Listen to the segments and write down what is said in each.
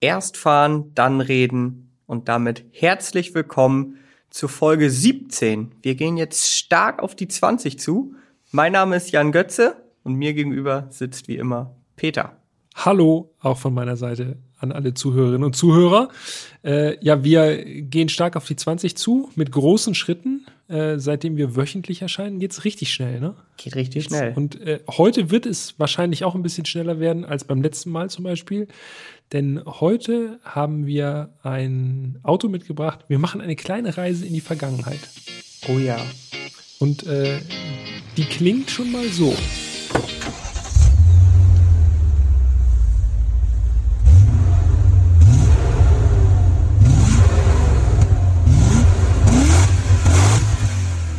Erst fahren, dann reden und damit herzlich willkommen zu Folge 17. Wir gehen jetzt stark auf die 20 zu. Mein Name ist Jan Götze und mir gegenüber sitzt wie immer Peter. Hallo, auch von meiner Seite an alle Zuhörerinnen und Zuhörer. Äh, ja, wir gehen stark auf die 20 zu mit großen Schritten. Äh, seitdem wir wöchentlich erscheinen, geht's richtig schnell, ne? Geht richtig schnell. Und äh, heute wird es wahrscheinlich auch ein bisschen schneller werden als beim letzten Mal zum Beispiel. Denn heute haben wir ein Auto mitgebracht. Wir machen eine kleine Reise in die Vergangenheit. Oh ja. Und äh, die klingt schon mal so.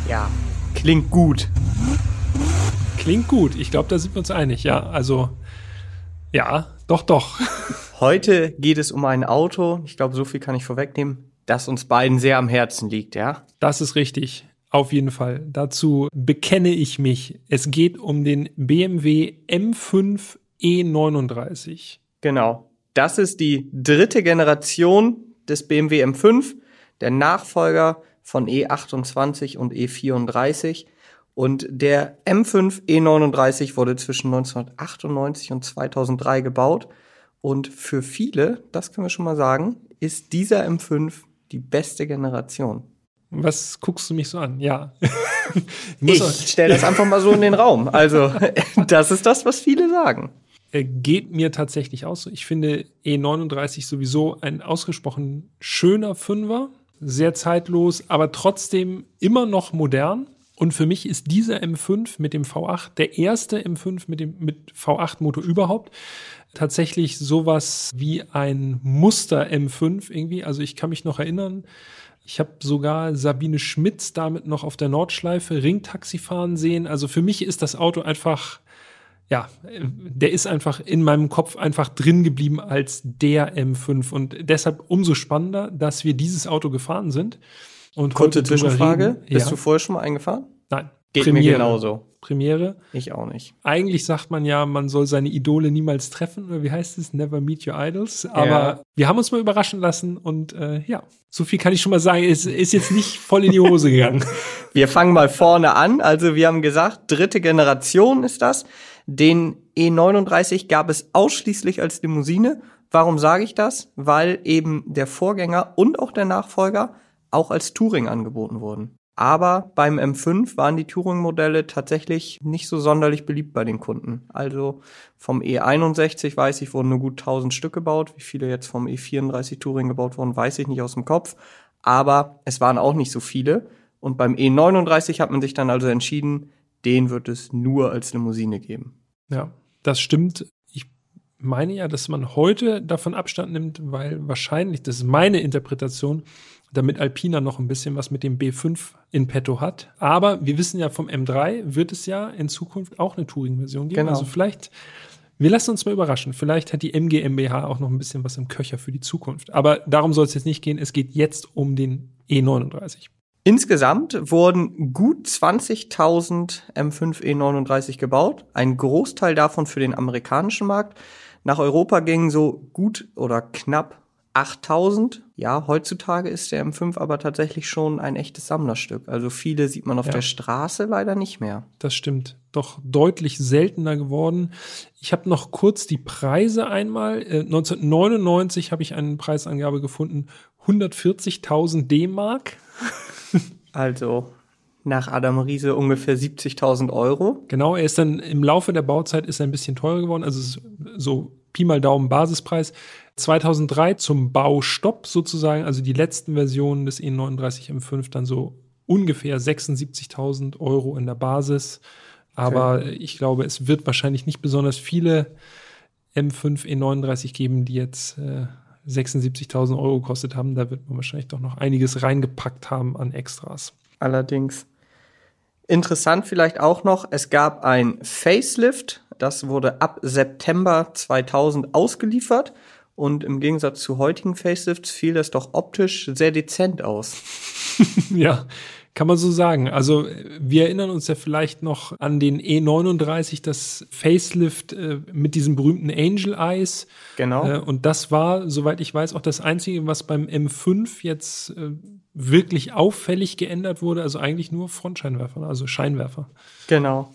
Ja. Klingt gut. Klingt gut. Ich glaube, da sind wir uns einig. Ja, also ja, doch, doch. Heute geht es um ein Auto. Ich glaube, so viel kann ich vorwegnehmen, das uns beiden sehr am Herzen liegt, ja? Das ist richtig. Auf jeden Fall. Dazu bekenne ich mich. Es geht um den BMW M5 E39. Genau. Das ist die dritte Generation des BMW M5, der Nachfolger von E28 und E34. Und der M5 E39 wurde zwischen 1998 und 2003 gebaut. Und für viele, das können wir schon mal sagen, ist dieser M5 die beste Generation. Was guckst du mich so an? Ja. ich stelle das einfach mal so in den Raum. Also, das ist das, was viele sagen. Geht mir tatsächlich aus. Ich finde E39 sowieso ein ausgesprochen schöner Fünfer, sehr zeitlos, aber trotzdem immer noch modern. Und für mich ist dieser M5 mit dem V8 der erste M5 mit dem mit V8-Motor überhaupt tatsächlich sowas wie ein Muster M5 irgendwie. Also ich kann mich noch erinnern, ich habe sogar Sabine Schmitz damit noch auf der Nordschleife Ringtaxi fahren sehen. Also für mich ist das Auto einfach, ja, der ist einfach in meinem Kopf einfach drin geblieben als der M5. Und deshalb umso spannender, dass wir dieses Auto gefahren sind. Und Kurze Zwischenfrage, bist ja. du vorher schon mal eingefahren? Geht Premiere. mir genauso. Premiere. Ich auch nicht. Eigentlich sagt man ja, man soll seine Idole niemals treffen, oder wie heißt es? Never meet your idols. Aber ja. wir haben uns mal überraschen lassen und äh, ja, so viel kann ich schon mal sagen. Es ist jetzt nicht voll in die Hose gegangen. wir fangen mal vorne an. Also wir haben gesagt, dritte Generation ist das. Den E39 gab es ausschließlich als Limousine. Warum sage ich das? Weil eben der Vorgänger und auch der Nachfolger auch als Touring angeboten wurden. Aber beim M5 waren die Touring-Modelle tatsächlich nicht so sonderlich beliebt bei den Kunden. Also vom E61 weiß ich, wurden nur gut 1000 Stück gebaut. Wie viele jetzt vom E34 Touring gebaut wurden, weiß ich nicht aus dem Kopf. Aber es waren auch nicht so viele. Und beim E39 hat man sich dann also entschieden, den wird es nur als Limousine geben. Ja, das stimmt. Ich meine ja, dass man heute davon Abstand nimmt, weil wahrscheinlich, das ist meine Interpretation, damit Alpina noch ein bisschen was mit dem B5 in petto hat. Aber wir wissen ja vom M3 wird es ja in Zukunft auch eine Touring-Version geben. Genau. Also vielleicht, wir lassen uns mal überraschen. Vielleicht hat die MG MBH auch noch ein bisschen was im Köcher für die Zukunft. Aber darum soll es jetzt nicht gehen. Es geht jetzt um den E39. Insgesamt wurden gut 20.000 M5 E39 gebaut. Ein Großteil davon für den amerikanischen Markt. Nach Europa gingen so gut oder knapp 8000. Ja, heutzutage ist der M5 aber tatsächlich schon ein echtes Sammlerstück. Also viele sieht man auf ja. der Straße leider nicht mehr. Das stimmt. Doch deutlich seltener geworden. Ich habe noch kurz die Preise einmal. Äh, 1999 habe ich eine Preisangabe gefunden. 140.000 D-Mark. also nach Adam Riese ungefähr 70.000 Euro. Genau, er ist dann im Laufe der Bauzeit ist er ein bisschen teurer geworden. Also so Pi mal Daumen Basispreis 2003 zum Baustopp sozusagen, also die letzten Versionen des E39 M5 dann so ungefähr 76.000 Euro in der Basis. Aber okay. ich glaube, es wird wahrscheinlich nicht besonders viele M5 E39 geben, die jetzt äh, 76.000 Euro gekostet haben. Da wird man wahrscheinlich doch noch einiges reingepackt haben an Extras. Allerdings. Interessant vielleicht auch noch, es gab ein Facelift, das wurde ab September 2000 ausgeliefert und im Gegensatz zu heutigen Facelifts fiel das doch optisch sehr dezent aus. ja, Kann man so sagen. Also wir erinnern uns ja vielleicht noch an den E39, das Facelift äh, mit diesem berühmten Angel Eyes. Genau. Äh, und das war, soweit ich weiß, auch das Einzige, was beim M5 jetzt äh, wirklich auffällig geändert wurde. Also eigentlich nur Frontscheinwerfer, also Scheinwerfer. Genau.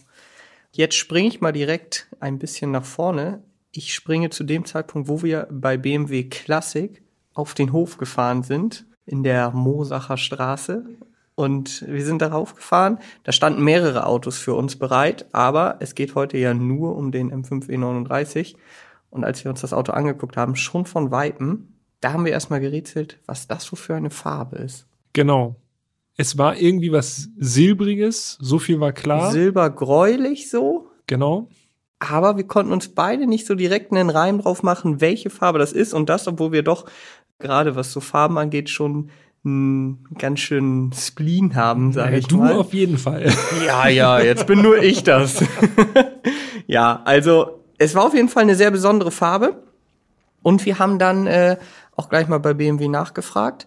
Jetzt springe ich mal direkt ein bisschen nach vorne. Ich springe zu dem Zeitpunkt, wo wir bei BMW Classic auf den Hof gefahren sind, in der Mosacher Straße. Und wir sind darauf gefahren. Da standen mehrere Autos für uns bereit, aber es geht heute ja nur um den M5 E39. Und als wir uns das Auto angeguckt haben, schon von Weitem, da haben wir erstmal gerätselt, was das so für eine Farbe ist. Genau. Es war irgendwie was Silbriges, so viel war klar. Silbergräulich so, genau. Aber wir konnten uns beide nicht so direkt einen Reim drauf machen, welche Farbe das ist. Und das, obwohl wir doch gerade was so Farben angeht, schon einen ganz schönen Spleen haben, sage ich du mal. auf jeden Fall. Ja, ja, jetzt bin nur ich das. ja, also es war auf jeden Fall eine sehr besondere Farbe. Und wir haben dann äh, auch gleich mal bei BMW nachgefragt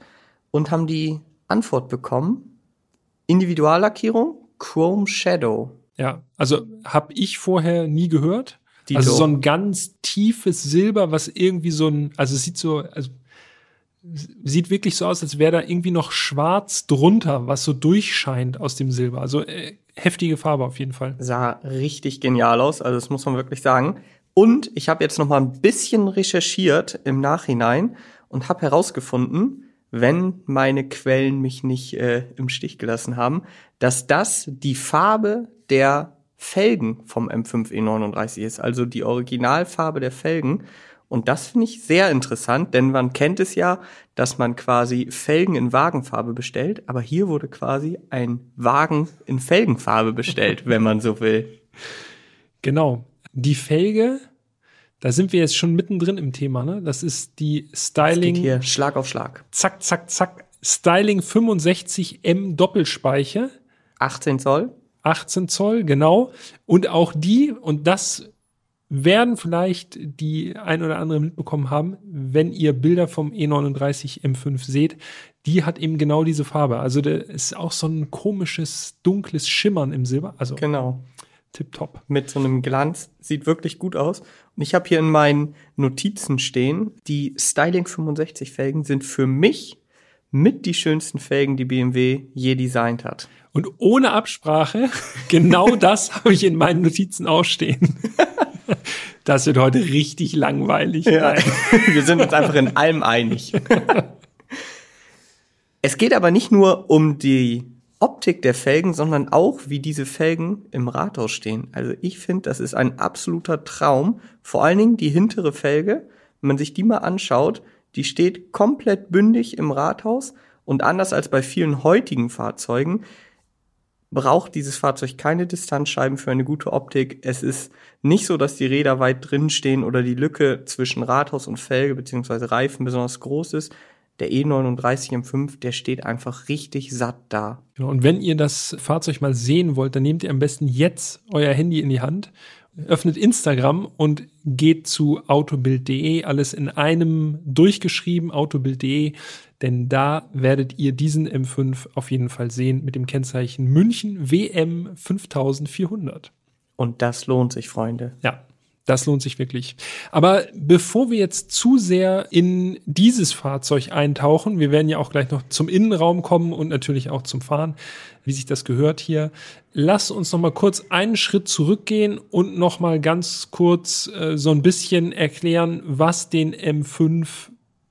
und haben die Antwort bekommen. Individuallackierung, Chrome Shadow. Ja, also habe ich vorher nie gehört. Dito. Also so ein ganz tiefes Silber, was irgendwie so ein, also es sieht so, also sieht wirklich so aus, als wäre da irgendwie noch schwarz drunter, was so durchscheint aus dem Silber. Also äh, heftige Farbe auf jeden Fall. sah richtig genial aus, also das muss man wirklich sagen. Und ich habe jetzt noch mal ein bisschen recherchiert im Nachhinein und habe herausgefunden, wenn meine Quellen mich nicht äh, im Stich gelassen haben, dass das die Farbe der Felgen vom M5 E39 ist, also die Originalfarbe der Felgen. Und das finde ich sehr interessant, denn man kennt es ja, dass man quasi Felgen in Wagenfarbe bestellt, aber hier wurde quasi ein Wagen in Felgenfarbe bestellt, wenn man so will. Genau. Die Felge, da sind wir jetzt schon mittendrin im Thema, ne? Das ist die Styling. geht hier Schlag auf Schlag. zack, zack, zack, Styling 65M Doppelspeiche, 18 Zoll. 18 Zoll, genau. Und auch die, und das werden vielleicht die ein oder andere mitbekommen haben, wenn ihr Bilder vom E E39 M5 seht, die hat eben genau diese Farbe. Also da ist auch so ein komisches, dunkles Schimmern im Silber. Also Genau. tipptopp. Mit so einem Glanz. Sieht wirklich gut aus. Und ich habe hier in meinen Notizen stehen, die Styling 65 Felgen sind für mich mit die schönsten Felgen, die BMW je designt hat. Und ohne Absprache, genau das habe ich in meinen Notizen auch stehen. Das wird heute richtig langweilig. Ja. Wir sind uns einfach in allem einig. Es geht aber nicht nur um die Optik der Felgen, sondern auch, wie diese Felgen im Rathaus stehen. Also ich finde, das ist ein absoluter Traum. Vor allen Dingen die hintere Felge, wenn man sich die mal anschaut, die steht komplett bündig im Rathaus und anders als bei vielen heutigen Fahrzeugen braucht dieses Fahrzeug keine Distanzscheiben für eine gute Optik. Es ist nicht so, dass die Räder weit drin stehen oder die Lücke zwischen Rathaus und Felge beziehungsweise Reifen besonders groß ist. Der E39 M5, der steht einfach richtig satt da. Genau. Und wenn ihr das Fahrzeug mal sehen wollt, dann nehmt ihr am besten jetzt euer Handy in die Hand, öffnet Instagram und geht zu autobild.de, alles in einem durchgeschrieben, autobild.de, denn da werdet ihr diesen M5 auf jeden Fall sehen mit dem Kennzeichen München WM 5400. Und das lohnt sich, Freunde. Ja, das lohnt sich wirklich. Aber bevor wir jetzt zu sehr in dieses Fahrzeug eintauchen, wir werden ja auch gleich noch zum Innenraum kommen und natürlich auch zum Fahren, wie sich das gehört hier. Lass uns noch mal kurz einen Schritt zurückgehen und noch mal ganz kurz äh, so ein bisschen erklären, was den M5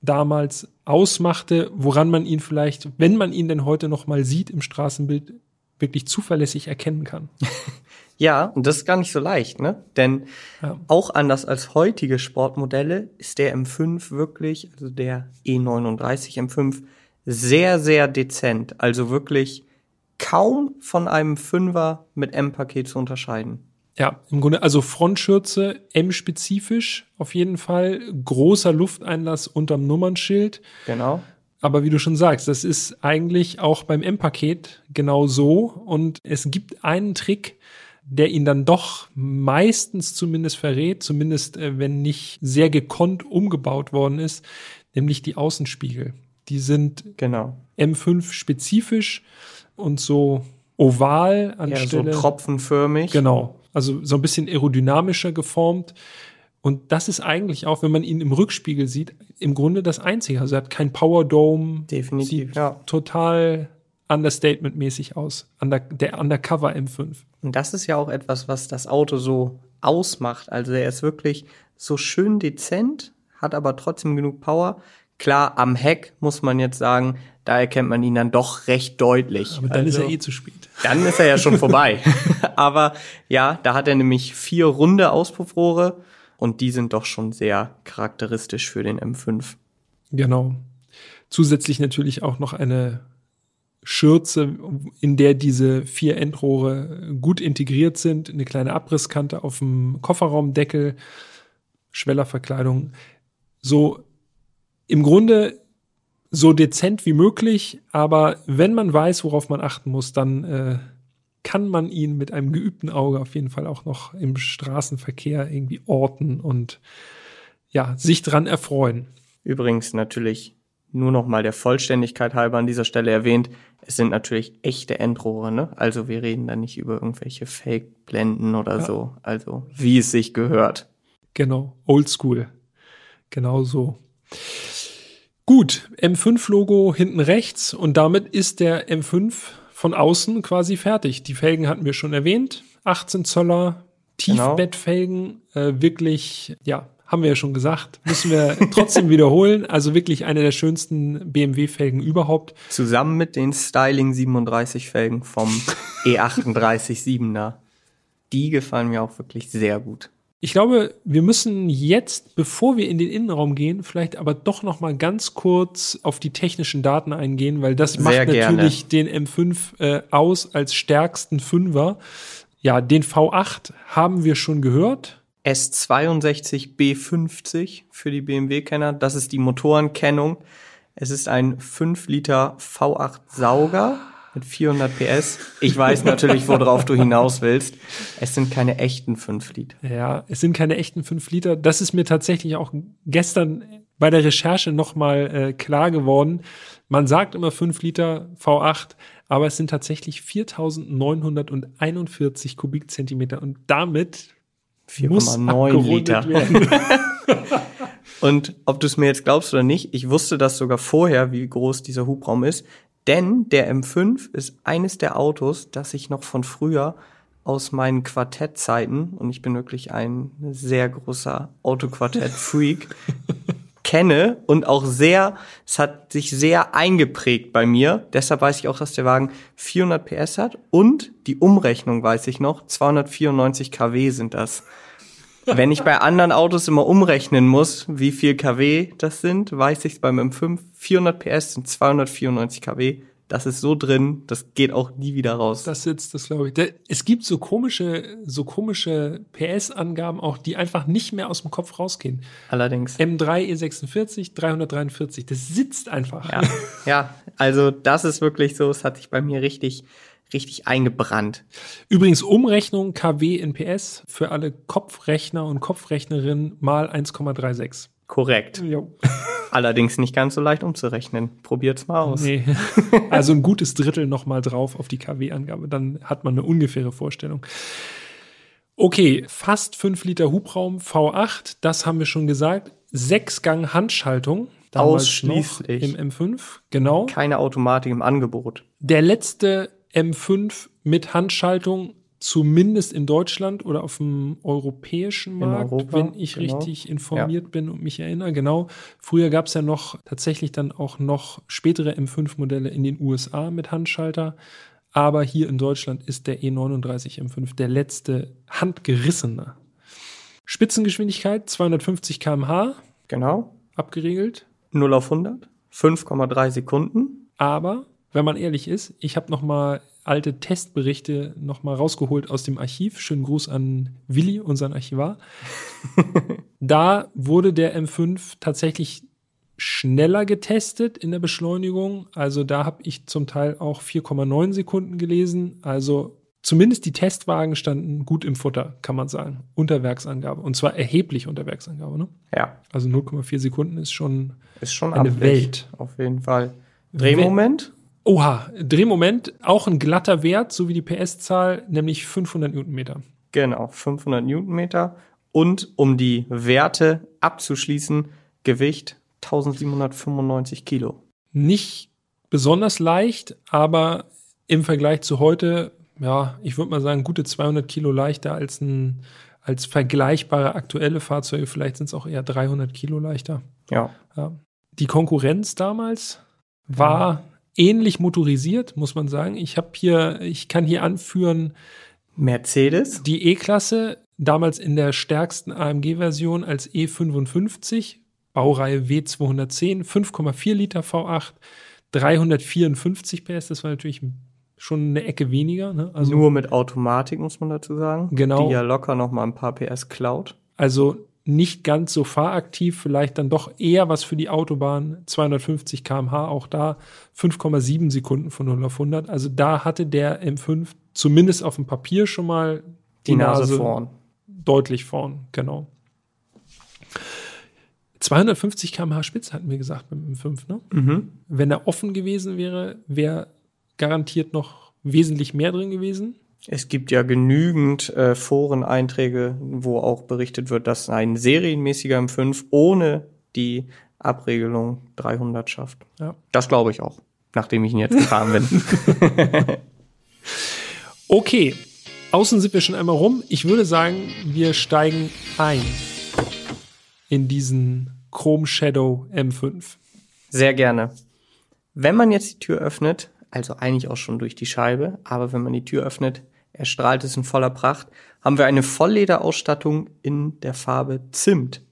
damals ausmachte, woran man ihn vielleicht, wenn man ihn denn heute noch mal sieht im Straßenbild, wirklich zuverlässig erkennen kann. Ja, und das ist gar nicht so leicht, ne? Denn Ja. auch anders als heutige Sportmodelle ist der M5 wirklich, also der E39 M5, sehr, sehr dezent. Also wirklich kaum von einem Fünfer mit M-Paket zu unterscheiden. Ja, im Grunde, also Frontschürze M-spezifisch auf jeden Fall, großer Lufteinlass unterm Nummernschild. Genau. Aber wie du schon sagst, das ist eigentlich auch beim M-Paket genau so. Und es gibt einen Trick, der ihn dann doch meistens zumindest verrät, zumindest äh, wenn nicht sehr gekonnt umgebaut worden ist, nämlich die Außenspiegel. Die sind Genau. M5 spezifisch. und so oval Ja, anstelle. so tropfenförmig. Genau. Also so ein bisschen aerodynamischer geformt. Und das ist eigentlich auch, wenn man ihn im Rückspiegel sieht, im Grunde das Einzige. Also er hat kein Power Dome. Definitiv, Sieht ja. total Understatement-mäßig aus. Under, der Undercover M5. Und das ist ja auch etwas, was das Auto so ausmacht. Also er ist wirklich so schön dezent, hat aber trotzdem genug Power. Klar, am Heck muss man jetzt sagen, da erkennt man ihn dann doch recht deutlich. Aber dann also, ist er eh zu spät. Dann ist er ja schon vorbei. aber ja, da hat er nämlich vier runde Auspuffrohre und die sind doch schon sehr charakteristisch für den M5. Genau. Zusätzlich natürlich auch noch eine Schürze, in der diese vier Endrohre gut integriert sind. Eine kleine Abrisskante auf dem Kofferraumdeckel, Schwellerverkleidung. So im Grunde so dezent wie möglich, aber wenn man weiß, worauf man achten muss, dann äh, kann man ihn mit einem geübten Auge auf jeden Fall auch noch im Straßenverkehr irgendwie orten und ja, sich dran erfreuen. Übrigens natürlich nur noch mal der Vollständigkeit halber an dieser Stelle erwähnt, es sind natürlich echte Endrohre, ne? Also wir reden da nicht über irgendwelche Fake-Blenden oder Ja. so. Also wie es sich gehört. Genau, oldschool. Genau so. Gut, M5-Logo hinten rechts und damit ist der M5 von außen quasi fertig. Die Felgen hatten wir schon erwähnt. 18 Zoller Tiefbettfelgen, äh, wirklich, ja, haben wir ja schon gesagt, müssen wir trotzdem wiederholen. Also wirklich eine der schönsten BMW-Felgen überhaupt. Zusammen mit den Styling 37 Felgen vom E E38 7er. Die gefallen mir auch wirklich sehr gut. Ich glaube, wir müssen jetzt, bevor wir in den Innenraum gehen, vielleicht aber doch noch mal ganz kurz auf die technischen Daten eingehen, weil das macht natürlich den M5 äh, aus als stärksten Fünfer. Ja, den V8 haben wir schon gehört. S62B50 für die BMW-Kenner. Das ist die Motorenkennung. Es ist ein 5 Liter V8 Sauger mit 400 PS. Ich weiß natürlich, worauf du hinaus willst. Es sind keine echten 5 Liter. Ja, es sind keine echten 5 Liter. Das ist mir tatsächlich auch gestern bei der Recherche noch mal äh, klar geworden. Man sagt immer 5 Liter V8, aber es sind tatsächlich 4.941 Kubikzentimeter und damit 4,9 abgerundet Liter. Und ob du es mir jetzt glaubst oder nicht, ich wusste das sogar vorher, wie groß dieser Hubraum ist. Denn der M5 ist eines der Autos, das ich noch von früher aus meinen Quartettzeiten, und ich bin wirklich ein sehr großer Autoquartett-Freak, kenne und auch sehr, es hat sich sehr eingeprägt bei mir. Deshalb weiß ich auch, dass der Wagen 400 PS hat und die Umrechnung weiß ich noch, 294 kW sind das. Wenn ich bei anderen Autos immer umrechnen muss, wie viel kW das sind, weiß ich beim M5 400 PS sind 294 kW. Das ist so drin, das geht auch nie wieder raus. Das sitzt, das glaube ich. Da- Es gibt so komische, so komische PS-Angaben auch, die einfach nicht mehr aus dem Kopf rausgehen. Allerdings. M3 E46, 343, das sitzt einfach. Ja, ja, also das ist wirklich so, es hat sich bei mir richtig, richtig eingebrannt. Übrigens Umrechnung KW in PS für alle Kopfrechner und Kopfrechnerinnen mal 1,36. Korrekt. Jo. Allerdings nicht ganz so leicht umzurechnen. Probiert's mal aus. Nee. Also ein gutes Drittel noch mal drauf auf die KW-Angabe, dann hat man eine ungefähre Vorstellung. Okay, fast 5 Liter Hubraum V8, das haben wir schon gesagt. Sechsgang Handschaltung. Ausschließlich. Im M5, genau. Keine Automatik im Angebot. Der letzte M5 mit Handschaltung, zumindest in Deutschland oder auf dem europäischen Markt, Europa, wenn ich genau. richtig informiert bin und mich erinnere. Genau. Früher gab es ja noch tatsächlich dann auch noch spätere M5-Modelle in den USA mit Handschalter. Aber hier in Deutschland ist der E39 M5 der letzte handgerissene. Spitzengeschwindigkeit 250 km/h Genau. abgeregelt. 0 auf 100. 5,3 Sekunden. Aber wenn man ehrlich ist, ich habe noch mal alte Testberichte noch mal rausgeholt aus dem Archiv. Schönen Gruß an Willi, unseren Archivar. da wurde der M5 tatsächlich schneller getestet in der Beschleunigung. Also da habe ich zum Teil auch 4,9 Sekunden gelesen. Also zumindest die Testwagen standen gut im Futter, kann man sagen. Unter Werksangabe. Und zwar erheblich unter Werksangabe. Ne? Ja, Also 0,4 Sekunden ist schon ist schon Eine amtlich. Welt. Auf jeden Fall. Drehmoment? Oha, Drehmoment, auch ein glatter Wert, so wie die PS-Zahl, nämlich 500 Newtonmeter. Genau, 500 Newtonmeter. Und um die Werte abzuschließen, Gewicht 1795 Kilo. Nicht besonders leicht, aber im Vergleich zu heute, ja, ich würde mal sagen, gute 200 Kilo leichter als ein als vergleichbare aktuelle Fahrzeuge. Vielleicht sind es auch eher 300 Kilo leichter. Ja. ja. Die Konkurrenz damals war. Ähnlich motorisiert, muss man sagen. Ich habe hier, ich kann hier anführen Mercedes, die E-Klasse, damals in der stärksten AMG-Version als E55, Baureihe W210, 5,4 Liter V8, 354 PS. Das war natürlich schon eine Ecke weniger. Ne? Also, Nur mit Automatik, muss man dazu sagen. Genau. Die ja locker noch mal ein paar PS klaut. Also nicht ganz so fahraktiv, vielleicht dann doch eher was für die Autobahn. 250 km/h, auch da 5,7 Sekunden von 0 auf 100. Also da hatte der M5 zumindest auf dem Papier schon mal die, die Nase, Nase vorn. Deutlich vorn, genau. 250 km/h Spitze hatten wir gesagt beim M5, ne? Mhm. Wenn er offen gewesen wäre, wäre garantiert noch wesentlich mehr drin gewesen. Es gibt ja genügend äh, Foreneinträge, wo auch berichtet wird, dass ein serienmäßiger M5 ohne die Abregelung 300 schafft. Ja. Das glaube ich auch, nachdem ich ihn jetzt gefahren bin. okay, außen sind wir schon einmal rum. Ich würde sagen, wir steigen ein in diesen Chrome Shadow M5. Sehr gerne. Wenn man jetzt die Tür öffnet, also eigentlich auch schon durch die Scheibe, aber wenn man die Tür öffnet, erstrahlt es in voller Pracht, haben wir eine Volllederausstattung in der Farbe Zimt.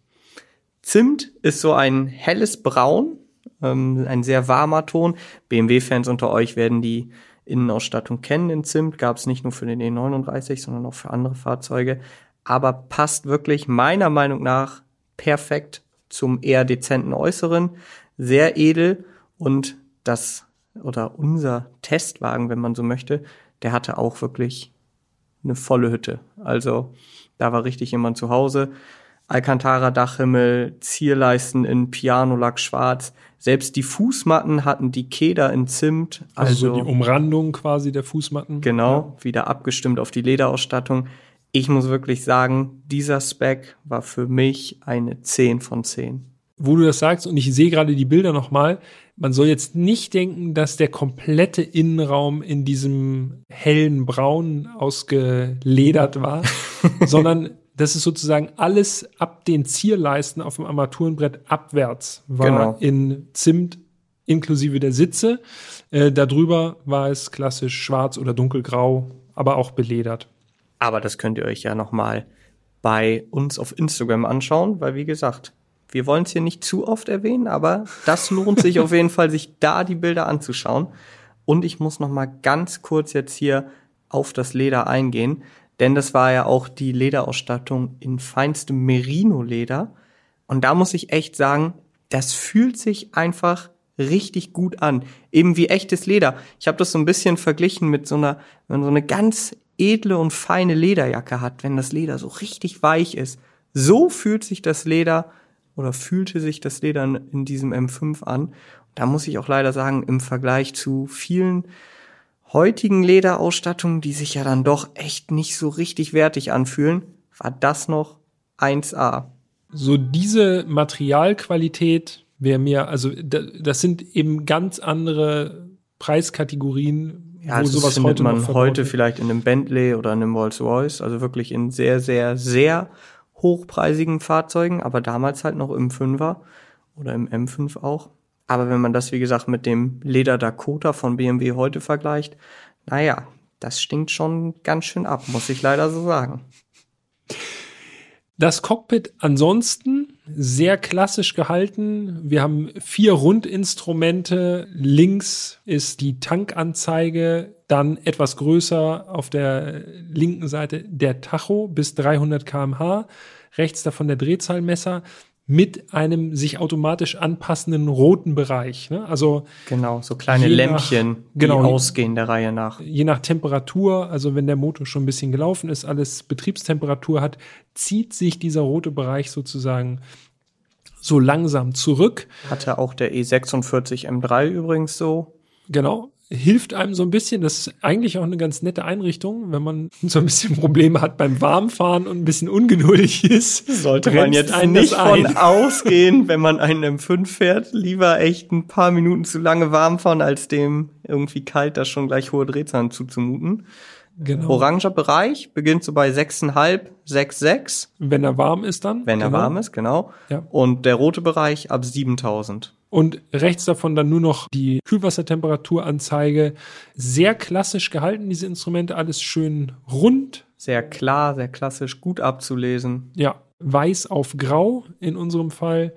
Zimt ist so ein helles Braun, ähm, ein sehr warmer Ton. BMW-Fans unter euch werden die Innenausstattung kennen in Zimt. Gab es nicht nur für den E39, sondern auch für andere Fahrzeuge. Aber passt wirklich meiner Meinung nach perfekt zum eher dezenten Äußeren. Sehr edel und das oder unser Testwagen, wenn man so möchte, der hatte auch wirklich eine volle Hütte. Also da war richtig jemand zu Hause. Alcantara Dachhimmel, Zierleisten in Pianolack schwarz. Selbst die Fußmatten hatten die Keder in Zimt. Also, also so die Umrandung quasi der Fußmatten. Genau, ja. wieder abgestimmt auf die Lederausstattung. Ich muss wirklich sagen, dieser Spec war für mich eine 10 von 10. Wo du das sagst und ich sehe gerade die Bilder nochmal, man soll jetzt nicht denken, dass der komplette Innenraum in diesem hellen Braun ausgeledert war, sondern das ist sozusagen alles ab den Zierleisten auf dem Armaturenbrett abwärts war genau. in Zimt inklusive der Sitze. Äh, darüber war es klassisch schwarz oder dunkelgrau, aber auch beledert. Aber das könnt ihr euch ja noch mal bei uns auf Instagram anschauen, weil wie gesagt, wir wollen es hier nicht zu oft erwähnen, aber das lohnt sich auf jeden Fall, sich da die Bilder anzuschauen. Und ich muss noch mal ganz kurz jetzt hier auf das Leder eingehen, denn das war ja auch die Lederausstattung in feinstem Merino-Leder. Und da muss ich echt sagen, das fühlt sich einfach richtig gut an. Eben wie echtes Leder. Ich habe das so ein bisschen verglichen mit so einer, wenn so eine ganz edle und feine Lederjacke hat, wenn das Leder so richtig weich ist. So fühlt sich das Leder oder fühlte sich das Leder in diesem M5 an. Da muss ich auch leider sagen, im Vergleich zu vielen heutigen Lederausstattungen, die sich ja dann doch echt nicht so richtig wertig anfühlen, war das noch 1A. So diese Materialqualität wäre mir, also das sind eben ganz andere Preiskategorien, ja, wo sowas findet heute man heute vielleicht in einem Bentley oder in einem Rolls-Royce, also wirklich in sehr, sehr, sehr hochpreisigen Fahrzeugen, aber damals halt noch im 5er oder im M5 auch. Aber wenn man das, wie gesagt, mit dem Leder Dakota von BMW heute vergleicht, naja, das stinkt schon ganz schön ab, muss ich leider so sagen. Das Cockpit ansonsten sehr klassisch gehalten. Wir haben vier Rundinstrumente. Links ist die Tankanzeige, dann etwas größer auf der linken Seite der Tacho bis 300 kmh. Rechts davon der Drehzahlmesser mit einem sich automatisch anpassenden roten Bereich. Ne? Also genau, so kleine Lämpchen, nach, genau, die ausgehen der Reihe nach. Je nach Temperatur, also wenn der Motor schon ein bisschen gelaufen ist, alles Betriebstemperatur hat, zieht sich dieser rote Bereich sozusagen so langsam zurück. Hatte auch der E46 M3 übrigens so. Genau. Hilft einem so ein bisschen. Das ist eigentlich auch eine ganz nette Einrichtung, wenn man so ein bisschen Probleme hat beim Warmfahren und ein bisschen ungeduldig ist. Sollte man jetzt nicht von ausgehen, wenn man einen M5 fährt, lieber echt ein paar Minuten zu lange warm fahren, als dem irgendwie kalt da schon gleich hohe Drehzahlen zuzumuten. Genau. Oranger Bereich beginnt so bei 6,5, 6,6. Wenn er warm ist dann. Wenn genau. er warm ist, genau. Ja. Und der rote Bereich ab 7000. Und rechts davon dann nur noch die Kühlwassertemperaturanzeige. Sehr klassisch gehalten, diese Instrumente, alles schön rund. Sehr klar, sehr klassisch, gut abzulesen. Ja, weiß auf grau in unserem Fall.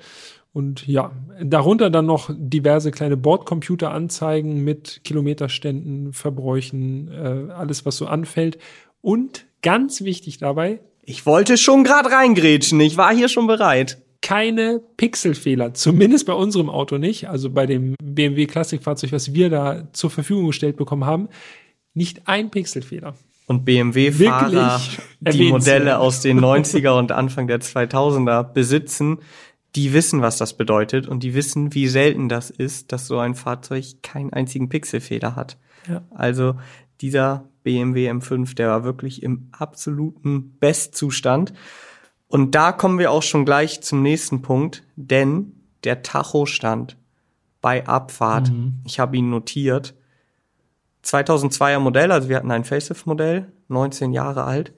Und ja, darunter dann noch diverse kleine Bordcomputeranzeigen mit Kilometerständen, Verbräuchen, äh, alles, was so anfällt. Und ganz wichtig dabei. Ich wollte schon gerade reingrätschen, ich war hier schon bereit. Keine Pixelfehler, zumindest bei unserem Auto nicht, also bei dem BMW Klassikfahrzeug, was wir da zur Verfügung gestellt bekommen haben, nicht ein Pixelfehler. Und BMW-Fahrer, die Modelle aus den 90er und Anfang der 2000er besitzen, die wissen, was das bedeutet und die wissen, wie selten das ist, dass so ein Fahrzeug keinen einzigen Pixelfehler hat. Ja. Also dieser BMW M5, der war wirklich im absoluten Bestzustand. Und da kommen wir auch schon gleich zum nächsten Punkt, denn der Tachostand bei Abfahrt, mhm. ich habe ihn notiert, 2002er Modell, also wir hatten ein Facelift-Modell, 19 Jahre alt,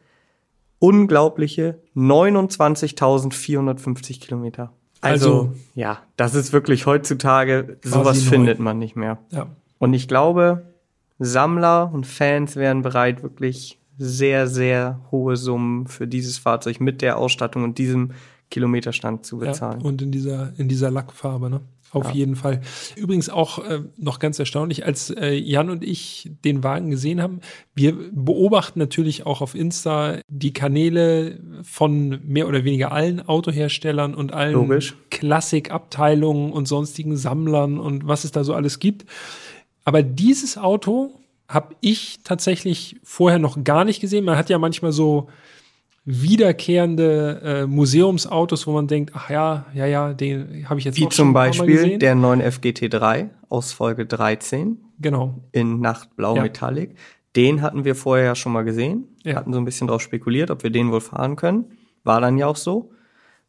unglaubliche 29.450 Kilometer. Also, also, ja, das ist wirklich heutzutage, sowas findet man nicht mehr. Ja. Und ich glaube, Sammler und Fans wären bereit, wirklich sehr, sehr hohe Summen für dieses Fahrzeug mit der Ausstattung und diesem Kilometerstand zu bezahlen. Ja, und in dieser, in dieser Lackfarbe, ne? Auf ja. jeden Fall. Übrigens auch äh, noch ganz erstaunlich, als äh, Jan und ich den Wagen gesehen haben, wir beobachten natürlich auch auf Insta die Kanäle von mehr oder weniger allen Autoherstellern und allen Klassikabteilungen und sonstigen Sammlern und was es da so alles gibt. Aber dieses Auto habe ich tatsächlich vorher noch gar nicht gesehen. Man hat ja manchmal so wiederkehrende äh, Museumsautos, wo man denkt, ach ja, ja, ja, den habe ich jetzt Wie auch zum Beispiel der 9 FGT3 aus Folge 13. Genau. In Nachtblau ja. Metallic. Den hatten wir vorher ja schon mal gesehen. Ja. Hatten so ein bisschen drauf spekuliert, ob wir den wohl fahren können. War dann ja auch so.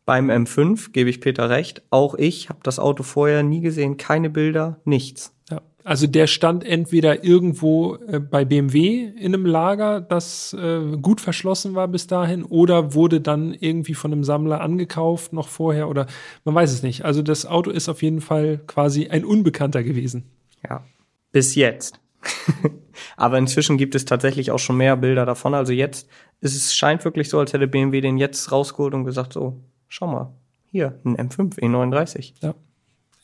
Beim M5 gebe ich Peter recht. Auch ich habe das Auto vorher nie gesehen. Keine Bilder, nichts. Ja. Also der stand entweder irgendwo äh, bei BMW in einem Lager, das äh, gut verschlossen war bis dahin, oder wurde dann irgendwie von einem Sammler angekauft noch vorher oder man weiß es nicht. Also das Auto ist auf jeden Fall quasi ein Unbekannter gewesen. Ja, bis jetzt. Aber inzwischen gibt es tatsächlich auch schon mehr Bilder davon. Also jetzt ist es scheint wirklich so, als hätte BMW den jetzt rausgeholt und gesagt so, schau mal, hier ein M5 E39. Ja,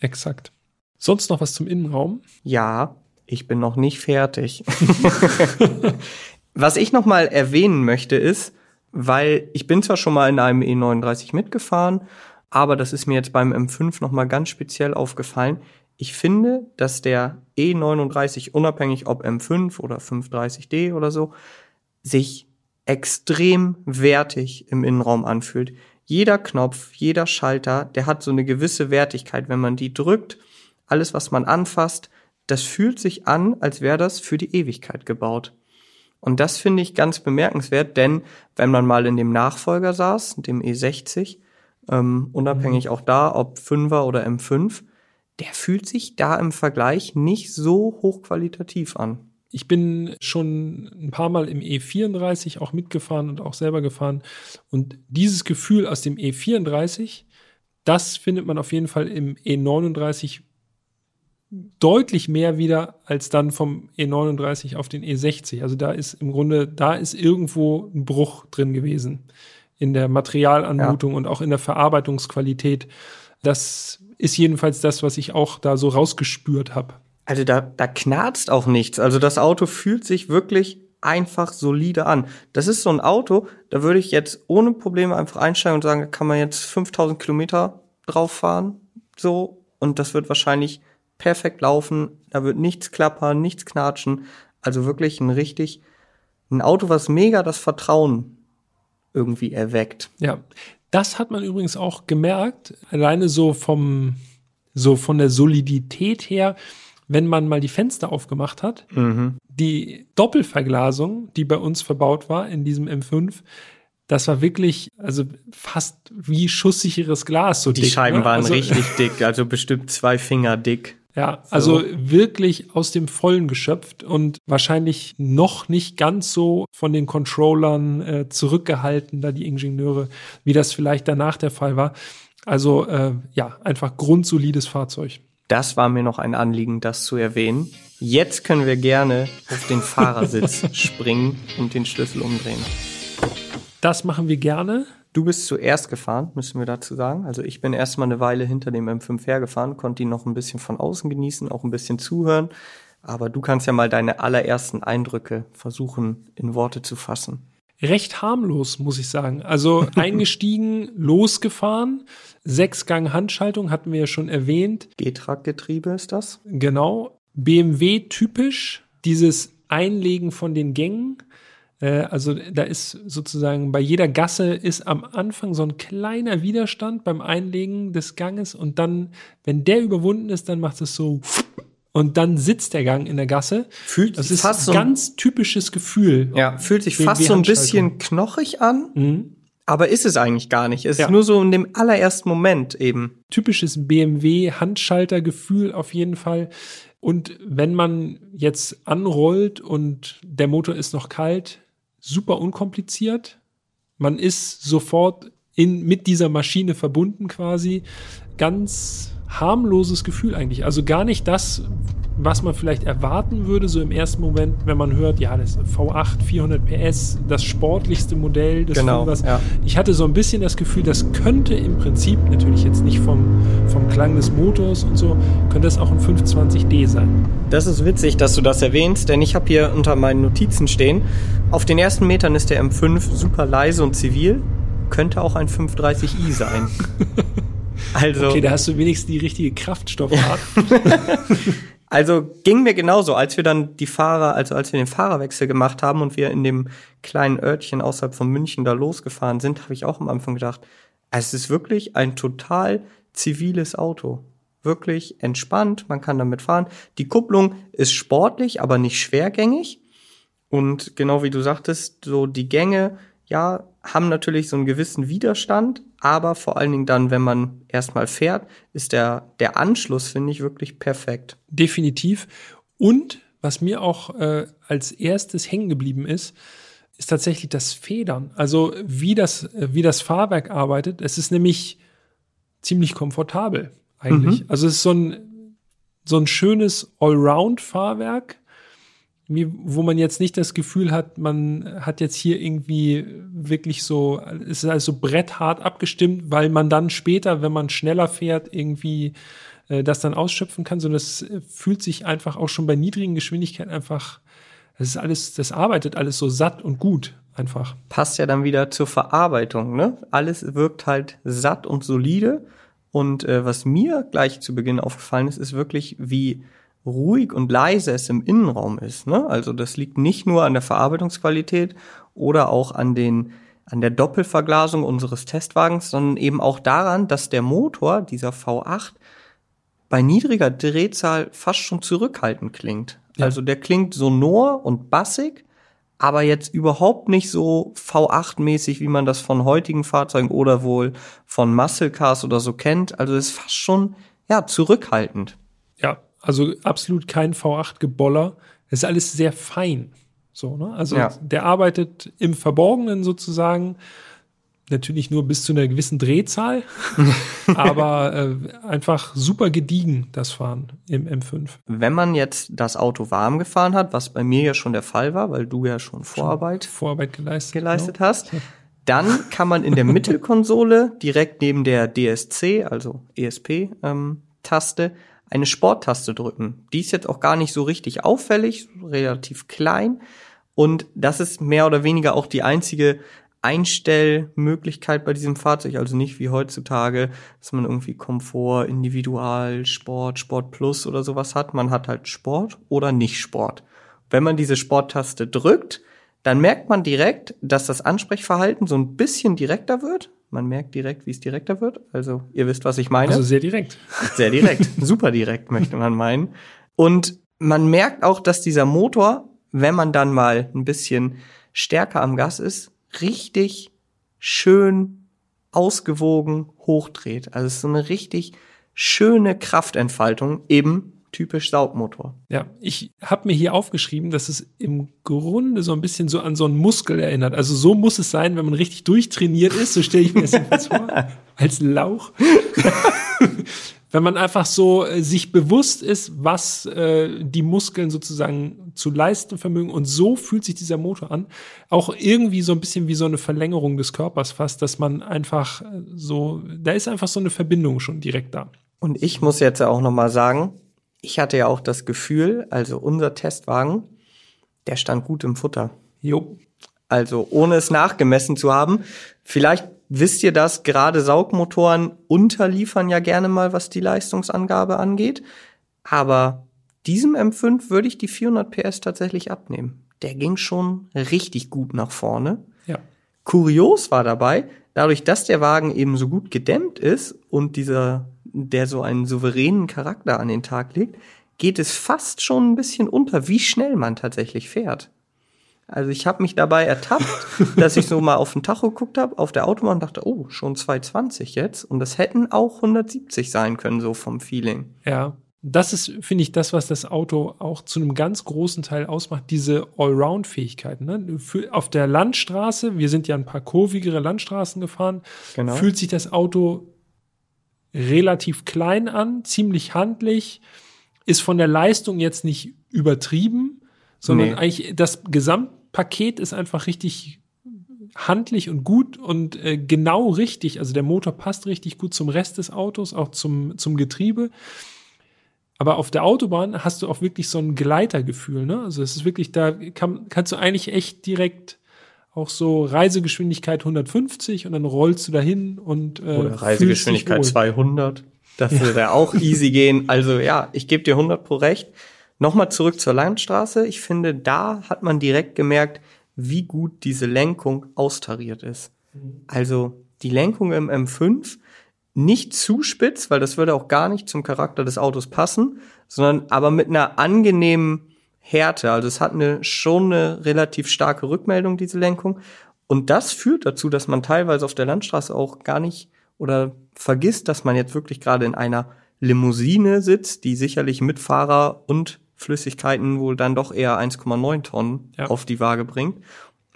exakt. Sonst noch was zum Innenraum? Ja, ich bin noch nicht fertig. was ich noch mal erwähnen möchte ist, weil ich bin zwar schon mal in einem E39 mitgefahren, aber das ist mir jetzt beim M5 noch mal ganz speziell aufgefallen. Ich finde, dass der E39 unabhängig ob M5 oder 530D oder so sich extrem wertig im Innenraum anfühlt. Jeder Knopf, jeder Schalter, der hat so eine gewisse Wertigkeit, wenn man die drückt alles, was man anfasst, das fühlt sich an, als wäre das für die Ewigkeit gebaut. Und das finde ich ganz bemerkenswert, denn wenn man mal in dem Nachfolger saß, dem E60, ähm, unabhängig mhm. auch da, ob 5er oder M5, der fühlt sich da im Vergleich nicht so hochqualitativ an. Ich bin schon ein paar Mal im E34 auch mitgefahren und auch selber gefahren. Und dieses Gefühl aus dem E34, das findet man auf jeden Fall im E39 deutlich mehr wieder als dann vom E39 auf den E60. Also da ist im Grunde, da ist irgendwo ein Bruch drin gewesen in der Materialanmutung ja. und auch in der Verarbeitungsqualität. Das ist jedenfalls das, was ich auch da so rausgespürt habe. Also da, da knarzt auch nichts. Also das Auto fühlt sich wirklich einfach solide an. Das ist so ein Auto, da würde ich jetzt ohne Probleme einfach einsteigen und sagen, da kann man jetzt 5000 Kilometer drauf fahren, so. Und das wird wahrscheinlich perfekt laufen, da wird nichts klappern, nichts knatschen. Also wirklich ein richtig, ein Auto, was mega das Vertrauen irgendwie erweckt. Ja, das hat man übrigens auch gemerkt, alleine so vom, so von der Solidität her, wenn man mal die Fenster aufgemacht hat, Mhm. die Doppelverglasung, die bei uns verbaut war in diesem M5, das war wirklich, also fast wie schusssicheres Glas. So Die dick, Scheiben ne? waren also, richtig dick, also bestimmt zwei Finger dick. Ja, also wirklich aus dem Vollen geschöpft und wahrscheinlich noch nicht ganz so von den Controllern äh, zurückgehalten, da die Ingenieure, wie das vielleicht danach der Fall war. Also äh, ja, einfach grundsolides Fahrzeug. Das war mir noch ein Anliegen, das zu erwähnen. Jetzt können wir gerne auf den Fahrersitz springen und den Schlüssel umdrehen. Das machen wir gerne. Du bist zuerst gefahren, müssen wir dazu sagen. Also ich bin erstmal eine Weile hinter dem M5 hergefahren, konnte ihn noch ein bisschen von außen genießen, auch ein bisschen zuhören. Aber du kannst ja mal deine allerersten Eindrücke versuchen, in Worte zu fassen. Recht harmlos, muss ich sagen. Also eingestiegen, losgefahren. Sechsgang Handschaltung hatten wir ja schon erwähnt. G-Trag-Getriebe ist das? Genau. BMW typisch. Dieses Einlegen von den Gängen. Äh, also da ist sozusagen bei jeder Gasse ist am Anfang so ein kleiner Widerstand beim Einlegen des Ganges und dann, wenn der überwunden ist, dann macht es so und dann sitzt der Gang in der Gasse. Fühlt Das ist fast ein so, ganz typisches Gefühl. ja, fühlt sich fast so ein bisschen knochig an, Mhm. aber ist es eigentlich gar nicht. Es Ja. ist nur so in dem allerersten Moment eben. typisches BMW Handschaltergefühl auf jeden Fall. Und wenn man jetzt anrollt und der Motor ist noch kalt, super unkompliziert. Man ist sofort in, mit dieser Maschine verbunden quasi. Ganz harmloses Gefühl eigentlich. Also gar nicht das, was man vielleicht erwarten würde, so im ersten Moment, wenn man hört, ja, das V8 400 PS, das sportlichste Modell des Genau, Fünfers. ja. Ich hatte so ein bisschen das Gefühl, das könnte im Prinzip, natürlich jetzt nicht vom, vom Klang des Motors und so, könnte das auch ein 520D sein. Das ist witzig, dass du das erwähnst, denn ich habe hier unter meinen Notizen stehen. Auf den ersten Metern ist der M5 super leise und zivil. Könnte auch ein 530i sein. also, Okay, da hast du wenigstens die richtige Kraftstoffart. also ging mir genauso, als wir dann die Fahrer, also als wir den Fahrerwechsel gemacht haben und wir in dem kleinen Örtchen außerhalb von München da losgefahren sind, habe ich auch am Anfang gedacht, es ist wirklich ein total ziviles Auto. Wirklich entspannt, man kann damit fahren. Die Kupplung ist sportlich, aber nicht schwergängig. Und genau wie du sagtest, so die Gänge, ja, haben natürlich so einen gewissen Widerstand, aber vor allen Dingen dann, wenn man erstmal fährt, ist der, der Anschluss, finde ich, wirklich perfekt. Definitiv. Und was mir auch äh, als erstes hängen geblieben ist, ist tatsächlich das Federn. Also wie das, wie das Fahrwerk arbeitet. Es ist nämlich ziemlich komfortabel eigentlich. Also es ist so ein, so ein schönes Allround-Fahrwerk, wo man jetzt nicht das Gefühl hat, man hat jetzt hier irgendwie wirklich so, es ist also bretthart abgestimmt, weil man dann später, wenn man schneller fährt, irgendwie äh, das dann ausschöpfen kann, sondern es fühlt sich einfach auch schon bei niedrigen Geschwindigkeiten einfach, das ist alles, das arbeitet alles so satt und gut einfach. Passt ja dann wieder zur Verarbeitung, ne? Alles wirkt halt satt und solide. Und äh, was mir gleich zu Beginn aufgefallen ist, ist wirklich, wie ruhig und leise es im Innenraum ist. Ne? Also das liegt nicht nur an der Verarbeitungsqualität oder auch an den an der Doppelverglasung unseres Testwagens, sondern eben auch daran, dass der Motor, dieser V8, bei niedriger Drehzahl fast schon zurückhaltend klingt. Ja. Also der klingt sonor und bassig, aber jetzt überhaupt nicht so V8-mäßig, wie man das von heutigen Fahrzeugen oder wohl von Muscle Cars oder so kennt. Also ist fast schon, ja, zurückhaltend. Ja, also absolut kein V8-Geboller. Es ist alles sehr fein. So, ne? Also Ja. der arbeitet im Verborgenen sozusagen. Natürlich nur bis zu einer gewissen Drehzahl, aber äh, einfach super gediegen, das Fahren im M5. Wenn man jetzt das Auto warm gefahren hat, was bei mir ja schon der Fall war, weil du ja schon Vorarbeit Vorarbeit geleistet. geleistet hast, dann kann man in der Mittelkonsole direkt neben der DSC, also ESP-Taste, eine Sporttaste drücken. Die ist jetzt auch gar nicht so richtig auffällig, relativ klein. Und das ist mehr oder weniger auch die einzige Einstellmöglichkeit bei diesem Fahrzeug. Also nicht wie heutzutage, dass man irgendwie Komfort, Individual, Sport, Sport Plus oder sowas hat. Man hat halt Sport oder nicht Sport. Wenn man diese Sporttaste drückt, dann merkt man direkt, dass das Ansprechverhalten so ein bisschen direkter wird. Man merkt direkt, wie es direkter wird. Also ihr wisst, was ich meine. Also sehr direkt. Sehr direkt, super direkt möchte man meinen. Und man merkt auch, dass dieser Motor, wenn man dann mal ein bisschen stärker am Gas ist, richtig schön ausgewogen hochdreht. Also es ist so eine richtig schöne Kraftentfaltung, eben typisch Saugmotor. Ja, ich habe mir hier aufgeschrieben, dass es im Grunde so ein bisschen so an so einen Muskel erinnert. Also so muss es sein, wenn man richtig durchtrainiert ist, so stelle ich mir das jedenfalls vor, als Lauch. wenn man einfach so äh, sich bewusst ist, was äh, die Muskeln sozusagen zu leisten vermögen und so fühlt sich dieser Motor an, auch irgendwie so ein bisschen wie so eine Verlängerung des Körpers fast, dass man einfach äh, so, da ist einfach so eine Verbindung schon direkt da. Und ich muss jetzt auch noch mal sagen, ich hatte ja auch das Gefühl, also unser Testwagen, der stand gut im Futter. Jo. Also ohne es nachgemessen zu haben. Vielleicht wisst ihr das, gerade Saugmotoren unterliefern ja gerne mal, was die Leistungsangabe angeht. Aber diesem M5 würde ich die 400 PS tatsächlich abnehmen. Der ging schon richtig gut nach vorne. Ja. Kurios war dabei, dadurch, dass der Wagen eben so gut gedämmt ist und dieser, der so einen souveränen Charakter an den Tag legt, geht es fast schon ein bisschen unter, wie schnell man tatsächlich fährt. Also ich habe mich dabei ertappt, dass ich so mal auf den Tacho geguckt habe, auf der Autobahn dachte, oh, schon 220 jetzt. Und das hätten auch 170 sein können, so vom Feeling. Ja. Das ist, finde ich, das, was das Auto auch zu einem ganz großen Teil ausmacht, diese Allround-Fähigkeiten. Ne? Auf der Landstraße, wir sind ja ein paar kurvigere Landstraßen gefahren, Genau. fühlt sich das Auto relativ klein an, ziemlich handlich, ist von der Leistung jetzt nicht übertrieben, sondern Nee. eigentlich das Gesamtpaket ist einfach richtig handlich und gut und äh, genau richtig. Also der Motor passt richtig gut zum Rest des Autos, auch zum, zum Getriebe. Aber auf der Autobahn hast du auch wirklich so ein Gleitergefühl, ne? Also es ist wirklich, da kann, kannst du eigentlich echt direkt auch so Reisegeschwindigkeit 150 und dann rollst du dahin und äh, Oder Reisegeschwindigkeit fühlst dich wohl. 200. Das würde ja auch easy gehen. Also ja, ich gebe dir 100 pro recht. Nochmal zurück zur Landstraße. Ich finde, da hat man direkt gemerkt, wie gut diese Lenkung austariert ist. Also die Lenkung im M5 nicht zu spitz, weil das würde auch gar nicht zum Charakter des Autos passen, sondern aber mit einer angenehmen Härte. Also es hat eine schon eine relativ starke Rückmeldung, diese Lenkung. Und das führt dazu, dass man teilweise auf der Landstraße auch gar nicht oder vergisst, dass man jetzt wirklich gerade in einer Limousine sitzt, die sicherlich Mitfahrer und Flüssigkeiten wohl dann doch eher 1,9 Tonnen Ja. auf die Waage bringt.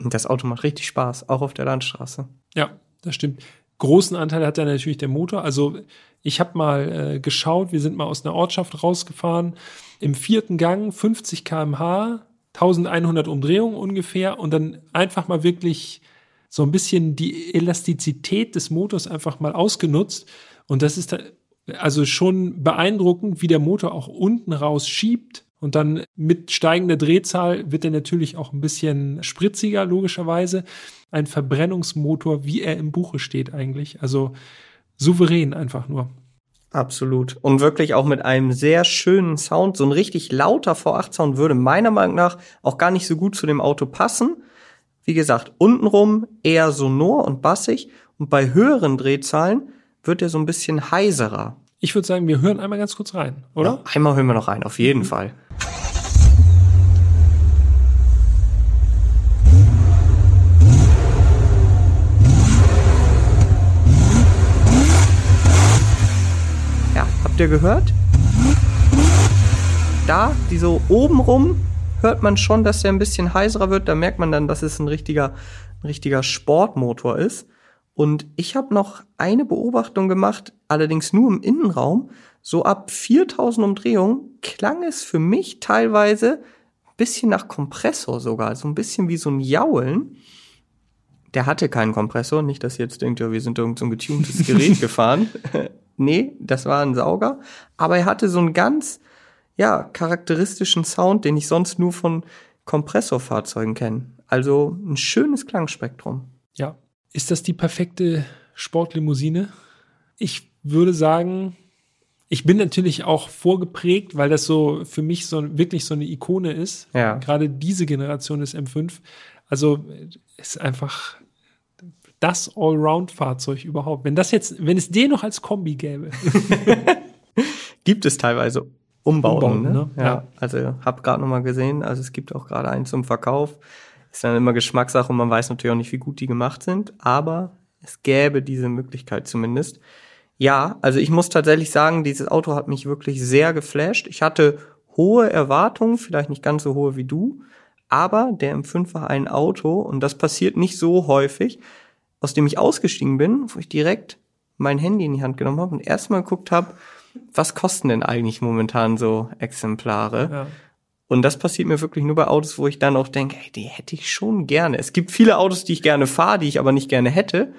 Und das Auto macht richtig Spaß, auch auf der Landstraße. Ja, das stimmt. Großen Anteil hat ja natürlich der Motor. Also ich habe mal äh, geschaut, wir sind mal aus einer Ortschaft rausgefahren, im vierten Gang 50 km/h, 1100 Umdrehungen ungefähr und dann einfach mal wirklich so ein bisschen die Elastizität des Motors einfach mal ausgenutzt. Und das ist also schon beeindruckend, wie der Motor auch unten raus schiebt. Und dann mit steigender Drehzahl wird er natürlich auch ein bisschen spritziger, logischerweise. Ein Verbrennungsmotor, wie er im Buche steht eigentlich. Also souverän einfach nur. Absolut. Und wirklich auch mit einem sehr schönen Sound. So ein richtig lauter V8-Sound würde meiner Meinung nach auch gar nicht so gut zu dem Auto passen. Wie gesagt, untenrum eher sonor und bassig. Und bei höheren Drehzahlen wird er so ein bisschen heiserer. Ich würde sagen, wir hören einmal ganz kurz rein, oder? Ja, einmal hören wir noch rein, auf jeden Fall. Ja, habt ihr gehört? Da, die so oben rum, hört man schon, dass der ein bisschen heiserer wird. Da merkt man dann, dass es ein richtiger, ein richtiger Sportmotor ist. Und ich habe noch eine Beobachtung gemacht, allerdings nur im Innenraum. So ab 4000 Umdrehungen klang es für mich teilweise ein bisschen nach Kompressor sogar, so ein bisschen wie so ein Jaulen. Der hatte keinen Kompressor, nicht, dass ihr jetzt denkt, ja, wir sind irgend so ein getuntes Gerät gefahren. Nee, das war ein Sauger. Aber er hatte so einen ganz, ja, charakteristischen Sound, den ich sonst nur von Kompressorfahrzeugen kenne. Also ein schönes Klangspektrum. Ja. Ist das die perfekte Sportlimousine? Ich würde sagen, ich bin natürlich auch vorgeprägt, weil das so für mich so wirklich so eine Ikone ist. Ja. Gerade diese Generation des M5. Also ist einfach das Allround-Fahrzeug überhaupt. Wenn das jetzt, wenn es den noch als Kombi gäbe. Gibt es teilweise. Umbauten. Umbauten, ne? ne? Ja. Ja. Also hab gerade noch mal gesehen, also es gibt auch gerade einen zum Verkauf. Ist dann immer Geschmackssache und man weiß natürlich auch nicht, wie gut die gemacht sind, aber es gäbe diese Möglichkeit zumindest. Ja, also ich muss tatsächlich sagen, dieses Auto hat mich wirklich sehr geflasht. Ich hatte hohe Erwartungen, vielleicht nicht ganz so hohe wie du, aber der M5 war ein Auto und das passiert nicht so häufig, aus dem ich ausgestiegen bin, wo ich direkt mein Handy in die Hand genommen habe und erstmal geguckt habe, was kosten denn eigentlich momentan so Exemplare? Ja. Und das passiert mir wirklich nur bei Autos, wo ich dann auch denke, ey, die hätte ich schon gerne. Es gibt viele Autos, die ich gerne fahre, die ich aber nicht gerne hätte.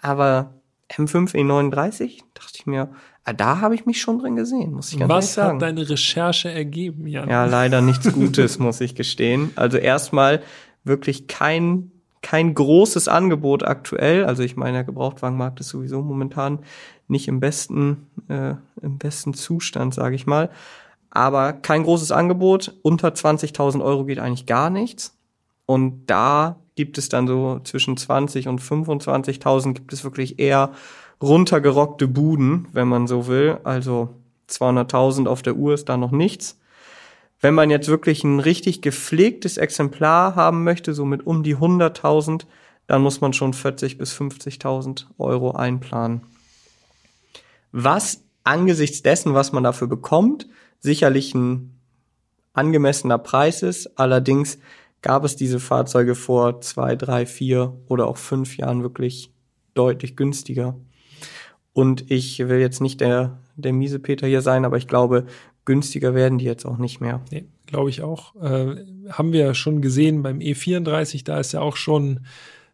Aber M5 E39, dachte ich mir, ah, da habe ich mich schon drin gesehen, muss ich ganz ehrlich Was sagen. hat deine Recherche ergeben, Jan? Ja, leider nichts Gutes, muss ich gestehen. Also erstmal wirklich kein, kein großes Angebot aktuell. Also ich meine, der Gebrauchtwagenmarkt ist sowieso momentan nicht im besten, äh, im besten Zustand, sage ich mal. Aber kein großes Angebot. Unter 20.000 Euro geht eigentlich gar nichts. Und da gibt es dann so zwischen 20 und 25.000 gibt es wirklich eher runtergerockte Buden, wenn man so will. Also 200.000 auf der Uhr ist da noch nichts. Wenn man jetzt wirklich ein richtig gepflegtes Exemplar haben möchte, so mit um die 100.000, dann muss man schon 40 bis 50.000 Euro einplanen. Was angesichts dessen, was man dafür bekommt, sicherlich ein angemessener Preis ist. Allerdings gab es diese Fahrzeuge vor zwei, drei, vier oder auch fünf Jahren wirklich deutlich günstiger. Und ich will jetzt nicht der, der miese Peter hier sein, aber ich glaube, günstiger werden die jetzt auch nicht mehr. Nee, glaube ich auch. Äh, haben wir ja schon gesehen beim E34, da ist ja auch schon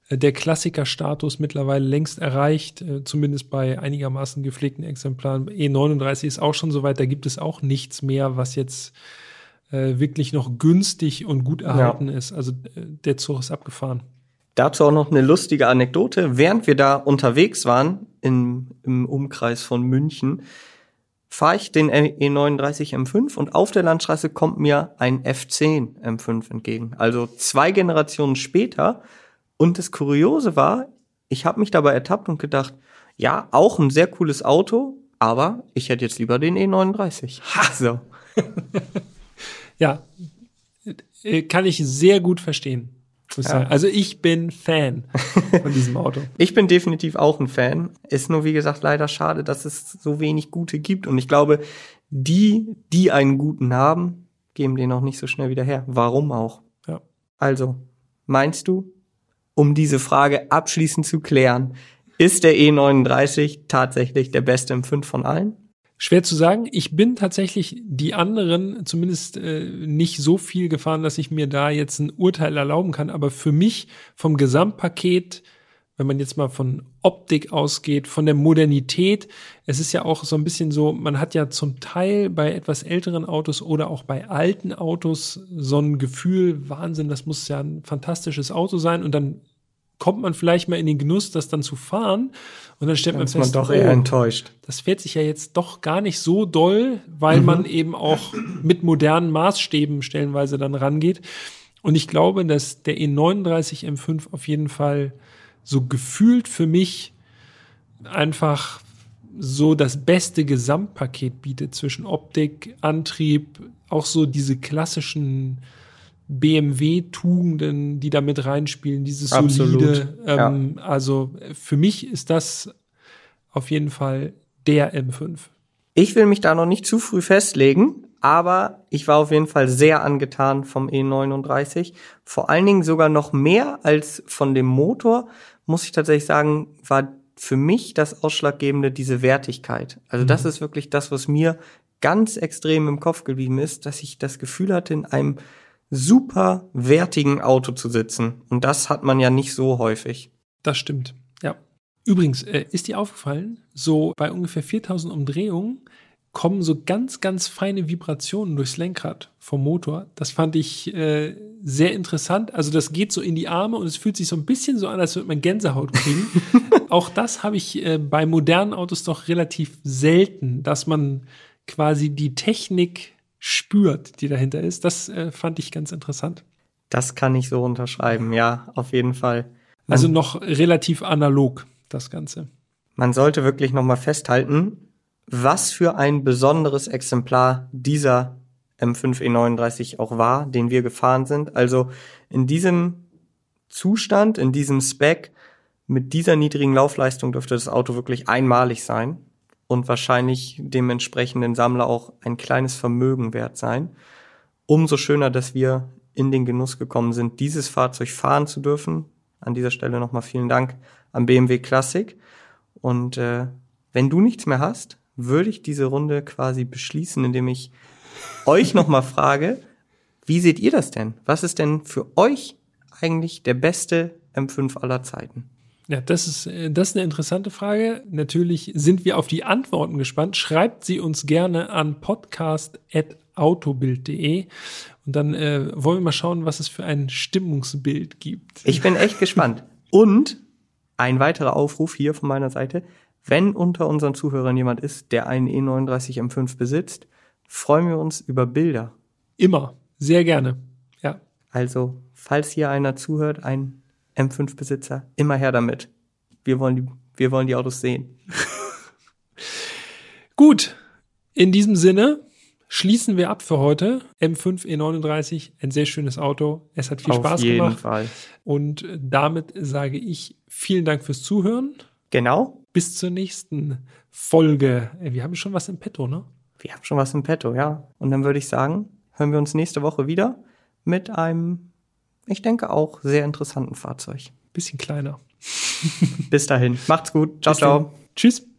äh, der Klassikerstatus mittlerweile längst erreicht, äh, zumindest bei einigermaßen gepflegten Exemplaren. E39 ist auch schon soweit, da gibt es auch nichts mehr, was jetzt äh, wirklich noch günstig und gut erhalten ist. Also äh, der Zug ist abgefahren. Dazu auch noch eine lustige Anekdote. Während wir da unterwegs waren, im, im Umkreis von München, fahre ich den E39 M5 und auf der Landstraße kommt mir ein F10 M5 entgegen. Also zwei Generationen später. Und das Kuriose war, ich habe mich dabei ertappt und gedacht, ja, auch ein sehr cooles Auto, aber ich hätte jetzt lieber den E39. Ha, so. Ja, äh, kann ich sehr gut verstehen. Ja. Also ich bin Fan von diesem Auto. Ich bin definitiv auch ein Fan. Ist nur, wie gesagt, leider schade, dass es so wenig gute gibt. Und ich glaube, die, die einen guten haben, geben den auch nicht so schnell wieder her. Warum auch? Ja. Also, meinst du, um diese Frage abschließend zu klären, ist der E39 tatsächlich der beste M5 von allen? Schwer zu sagen. Ich bin tatsächlich die anderen zumindest äh, nicht so viel gefahren, dass ich mir da jetzt ein Urteil erlauben kann. Aber für mich vom Gesamtpaket, wenn man jetzt mal von Optik ausgeht, von der Modernität, es ist ja auch so ein bisschen so, man hat ja zum Teil bei etwas älteren Autos oder auch bei alten Autos so ein Gefühl, Wahnsinn, das muss ja ein fantastisches Auto sein. Und dann kommt man vielleicht mal in den Genuss, das dann zu fahren. Und dann stellt Dann man ist man fest, doch oh, eher enttäuscht. das fährt sich ja jetzt doch gar nicht so doll, weil man eben auch mit modernen Maßstäben stellenweise dann rangeht. Und ich glaube, dass der E39 M5 auf jeden Fall so gefühlt für mich einfach so das beste Gesamtpaket bietet zwischen Optik, Antrieb, auch so diese klassischen BMW-Tugenden, die da mit reinspielen, dieses Absolut, solide. Ähm, Also für mich ist das auf jeden Fall der M5. Ich will mich da noch nicht zu früh festlegen, aber ich war auf jeden Fall sehr angetan vom E39. Vor allen Dingen sogar noch mehr als von dem Motor, muss ich tatsächlich sagen, war für mich das Ausschlaggebende diese Wertigkeit. Also das ist wirklich das, was mir ganz extrem im Kopf geblieben ist, dass ich das Gefühl hatte, in einem super wertigen Auto zu sitzen. Und das hat man ja nicht so häufig. Das stimmt, ja. Übrigens, äh, ist dir aufgefallen, so bei ungefähr 4000 Umdrehungen kommen so ganz, ganz feine Vibrationen durchs Lenkrad vom Motor. Das fand ich äh, sehr interessant. Also das geht so in die Arme und es fühlt sich so ein bisschen so an, als würde man Gänsehaut kriegen. Auch das habe ich äh, bei modernen Autos doch relativ selten, dass man quasi die Technik spürt, die dahinter ist. Das äh, fand ich ganz interessant. Das kann ich so unterschreiben, ja, auf jeden Fall. Also noch relativ analog, das Ganze. Man sollte wirklich noch mal festhalten, was für ein besonderes Exemplar dieser M5 E39 auch war, den wir gefahren sind. Also in diesem Zustand, in diesem Spec, mit dieser niedrigen Laufleistung dürfte das Auto wirklich einmalig sein und wahrscheinlich dem entsprechenden Sammler auch ein kleines Vermögen wert sein. Umso schöner, dass wir in den Genuss gekommen sind, dieses Fahrzeug fahren zu dürfen. An dieser Stelle nochmal vielen Dank am BMW Classic. Und äh, wenn du nichts mehr hast, würde ich diese Runde quasi beschließen, indem ich euch nochmal frage, wie seht ihr das denn? Was ist denn für euch eigentlich der beste M5 aller Zeiten? Ja, das ist, äh, das ist eine interessante Frage. Natürlich sind wir auf die Antworten gespannt. Schreibt sie uns gerne an podcast.autobild.de und dann äh, wollen wir mal schauen, was es für ein Stimmungsbild gibt. Ich bin echt gespannt. Und ein weiterer Aufruf hier von meiner Seite. Wenn unter unseren Zuhörern jemand ist, der einen E39 M5 besitzt, freuen wir uns über Bilder. Immer. Sehr gerne. Ja. Also, falls hier einer zuhört, ein M5-Besitzer, immer her damit. Wir wollen die, wir wollen die Autos sehen. Gut. In diesem Sinne schließen wir ab für heute. M5 E39, ein sehr schönes Auto. Es hat viel Auf Spaß jeden gemacht. Fall. Und damit sage ich vielen Dank fürs Zuhören. Genau. Bis zur nächsten Folge. Ey, Wir haben schon was im Petto, ne? Wir haben schon was im Petto, ja. Und dann würde ich sagen, hören wir uns nächste Woche wieder mit einem, ich denke auch, sehr interessanten Fahrzeug. Bisschen kleiner. Bis dahin. Macht's gut. Ciao, Bis ciao. dann. Tschüss.